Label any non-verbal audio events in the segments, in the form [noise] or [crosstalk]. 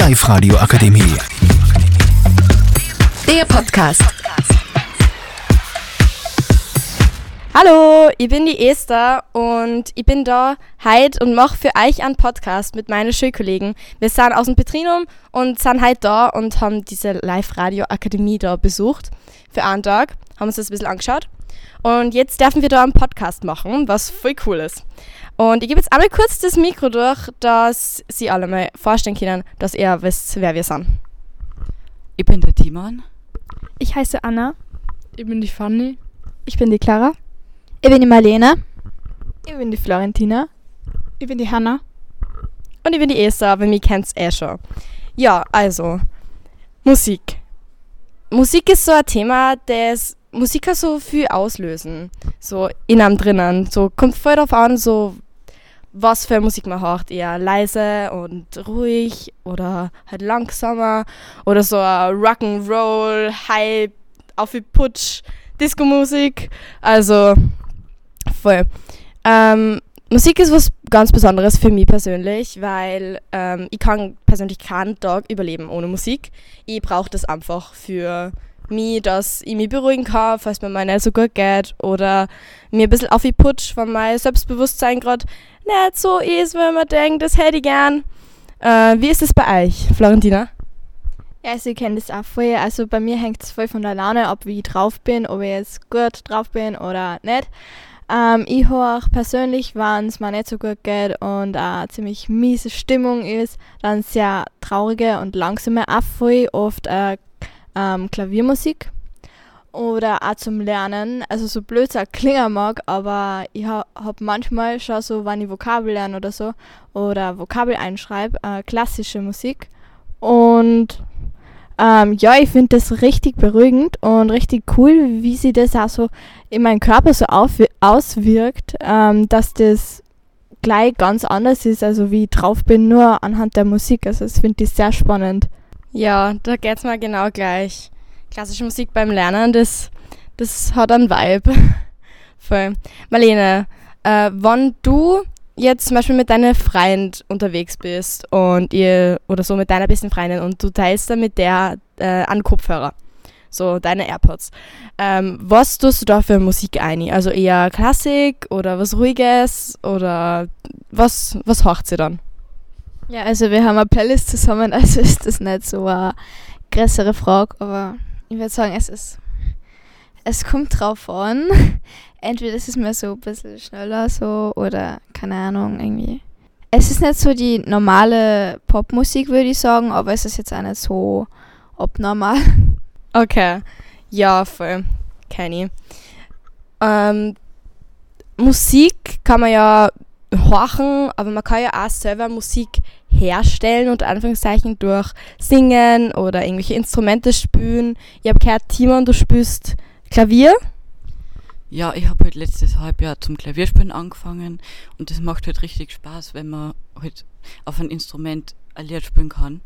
Live-Radio Akademie. Der Podcast. Hallo, ich bin die Esther und ich bin da heute und mache für euch einen Podcast mit meinen Schulkollegen. Wir sind aus dem Petrinum und sind heute da und haben diese Live-Radio-Akademie da besucht für einen Tag, haben uns das ein bisschen angeschaut. Und jetzt dürfen wir da einen Podcast machen, was voll cool ist. Und ich gebe jetzt einmal kurz das Mikro durch, dass Sie alle mal vorstellen können, dass ihr wisst, wer wir sind. Ich bin der Timon. Ich heiße Anna. Ich bin die Fanny. Ich bin die Clara. Ich bin die Marlene. Ich bin die Florentina. Ich bin die Hanna. Und ich bin die Esther, aber mich kennt's eh schon. Ja, also, Musik. Musik ist so ein Thema, das Musik kann so viel auslösen. So in einem drinnen. So kommt voll darauf an, so was für Musik man hört. Eher leise und ruhig oder halt langsamer oder so Rock'n'Roll, Hype, auf wie Putsch, Disco-Musik. Also voll. Ähm, Musik ist was ganz Besonderes für mich persönlich, weil ähm, ich kann persönlich keinen Tag überleben ohne Musik. Ich brauche das einfach für mich, dass ich mich beruhigen kann, falls mir mal nicht so gut geht oder mir ein bisschen aufputsch, wenn mein Selbstbewusstsein gerade nicht so ist, wenn man denkt, das hätte ich gern. Äh, wie ist es bei euch, Florentina? Ja, also ich kenne das auch voll. Also bei mir hängt es voll von der Laune ab, wie ich drauf bin, ob ich jetzt gut drauf bin oder nicht. Ähm, ich höre persönlich, wenn es mir nicht so gut geht und eine ziemlich miese Stimmung ist, dann sehr traurige und langsame, auch oft äh, ähm, Klaviermusik oder auch zum Lernen. Also so blöd es klingen mag, aber ich habe hab manchmal schon so, wenn ich Vokabel lerne oder so oder Vokabel einschreibe, äh, klassische Musik. Und ähm, ja, ich finde das richtig beruhigend und richtig cool, wie sich das auch so in meinem Körper so auswirkt, ähm, dass das gleich ganz anders ist, also wie ich drauf bin, nur anhand der Musik. Also das finde ich sehr spannend. Ja, da geht es mir genau gleich. Klassische Musik beim Lernen, das, das hat einen Vibe. [laughs] Voll. Marlene, äh, wann du jetzt zum Beispiel mit deiner Freund unterwegs bist und ihr oder so mit deiner besten Freundin und du teilst dann mit der äh, einen Kopfhörer, so deine AirPods. Ähm, was tust du da für Musik ein? Also eher Klassik oder was Ruhiges oder was, was hört sie dann? Ja, also wir haben eine Playlist zusammen, [laughs] also ist das nicht so eine größere Frage, aber ich würde sagen, es ist. Es kommt drauf an. [laughs] Entweder ist es mir so ein bisschen schneller so oder keine Ahnung, irgendwie. Es ist nicht so die normale Popmusik, würde ich sagen, aber es ist jetzt auch nicht so abnormal. [laughs] Okay. Ja, voll. Keine. Ähm, Musik kann man ja horchen, aber man kann ja auch selber Musik herstellen, unter Anführungszeichen, durch Singen oder irgendwelche Instrumente spielen. Ich habe gehört, Timon, du spielst Klavier. Ja, ich habe halt letztes Halbjahr zum Klavierspielen angefangen und das macht halt richtig Spaß, wenn man halt auf ein Instrument ein Lied spielen kann.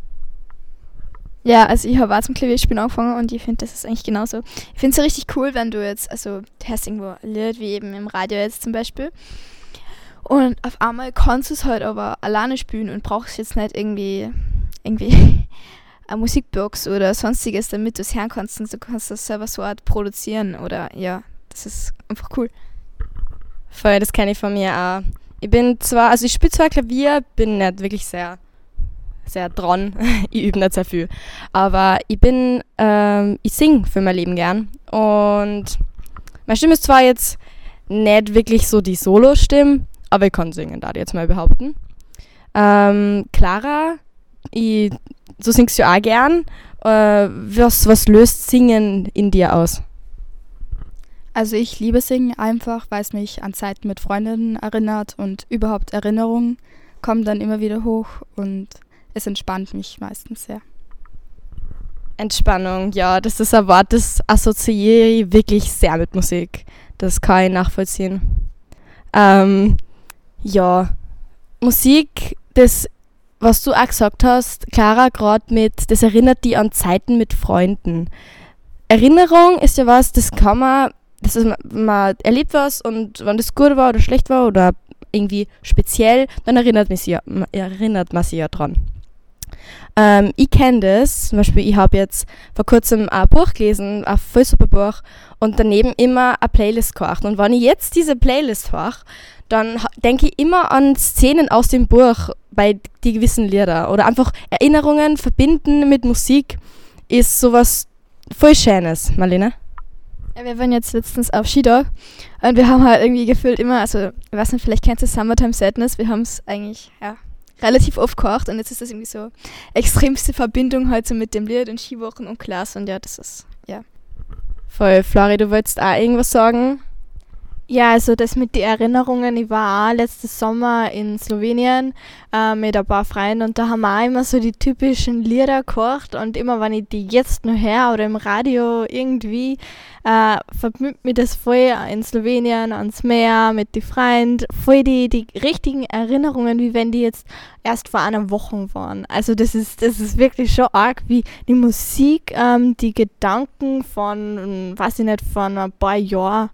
Ja, also ich habe auch zum Klavierspielen angefangen und ich finde, das ist eigentlich genauso. Ich finde es so richtig cool, wenn du jetzt, also du hast irgendwo ein Lied, wie eben im Radio jetzt zum Beispiel, und auf einmal kannst du es halt aber alleine spielen und brauchst jetzt nicht irgendwie, irgendwie [laughs] eine Musikbox oder sonstiges, damit du es hören kannst und du kannst das selber so Art produzieren oder ja, das ist einfach cool. Voll, das kenne ich von mir auch. Ich bin zwar, also ich spiele zwar Klavier, bin nicht wirklich sehr, sehr dran. [laughs] ich übe nicht sehr viel. Aber ich bin, ähm, ich singe für mein Leben gern. Und meine Stimme ist zwar jetzt nicht wirklich so die Solo-Stimme, aber ich kann singen, da jetzt mal behaupten. Ähm, Clara, ich, du singst ja auch gern. Äh, was, was löst Singen in dir aus? Also ich liebe Singen einfach, weil es mich an Zeiten mit Freundinnen erinnert und überhaupt Erinnerungen kommen dann immer wieder hoch und es entspannt mich meistens sehr. Entspannung, ja, das ist ein Wort, das assoziiere ich wirklich sehr mit Musik. Das kann ich nachvollziehen. Ähm, ja, Musik, das, was du auch gesagt hast, Clara, gerade mit, das erinnert die an Zeiten mit Freunden. Erinnerung ist ja was, das kann man, das ist, man erlebt was und wenn das gut war oder schlecht war oder irgendwie speziell, dann erinnert man sich ja, erinnert man sich ja dran. Ähm, ich kenne das, zum Beispiel, ich habe jetzt vor kurzem ein Buch gelesen, ein voll super Buch, und daneben immer eine Playlist gemacht. Und wenn ich jetzt diese Playlist höre, dann denke ich immer an Szenen aus dem Buch bei die gewissen Lieder oder einfach Erinnerungen verbinden mit Musik ist sowas voll Schönes, Marlene. Ja, wir waren jetzt letztens auf Skidog und wir haben halt irgendwie gefühlt immer, also ich weiß nicht, vielleicht kennst du Summertime Sadness, wir haben es eigentlich ja, relativ oft gekocht und jetzt ist das irgendwie so extremste Verbindung halt so mit dem Lied und Skiwochen und Klasse und ja, das ist, ja. Voll, Flori, du wolltest auch irgendwas sagen? Ja, also das mit den Erinnerungen, ich war auch letztes Sommer in Slowenien äh, mit ein paar Freunden und da haben wir auch immer so die typischen Lieder gekocht und immer wenn ich die jetzt noch höre oder im Radio irgendwie, äh, verbindet mich das voll in Slowenien ans Meer mit den Freunden, voll die, die richtigen Erinnerungen, wie wenn die jetzt erst vor einer Woche waren. Also das ist, das ist wirklich schon arg, wie die Musik ähm, die Gedanken von, weiß ich nicht, von ein paar Jahren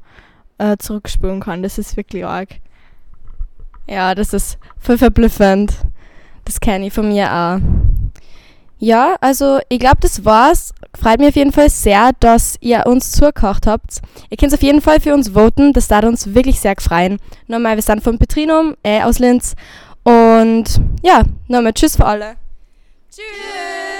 äh, zurückspüren kann. Das ist wirklich arg. Ja, das ist voll verblüffend. Das kenne ich von mir auch. Ja, also ich glaube, das war's. Freut mich auf jeden Fall sehr, dass ihr uns zugekocht habt. Ihr könnt auf jeden Fall für uns voten. Das darf uns wirklich sehr freuen. Nochmal, wir sind von Petrinum, äh, aus Linz. Und ja, nochmal Tschüss für alle. Tschüss!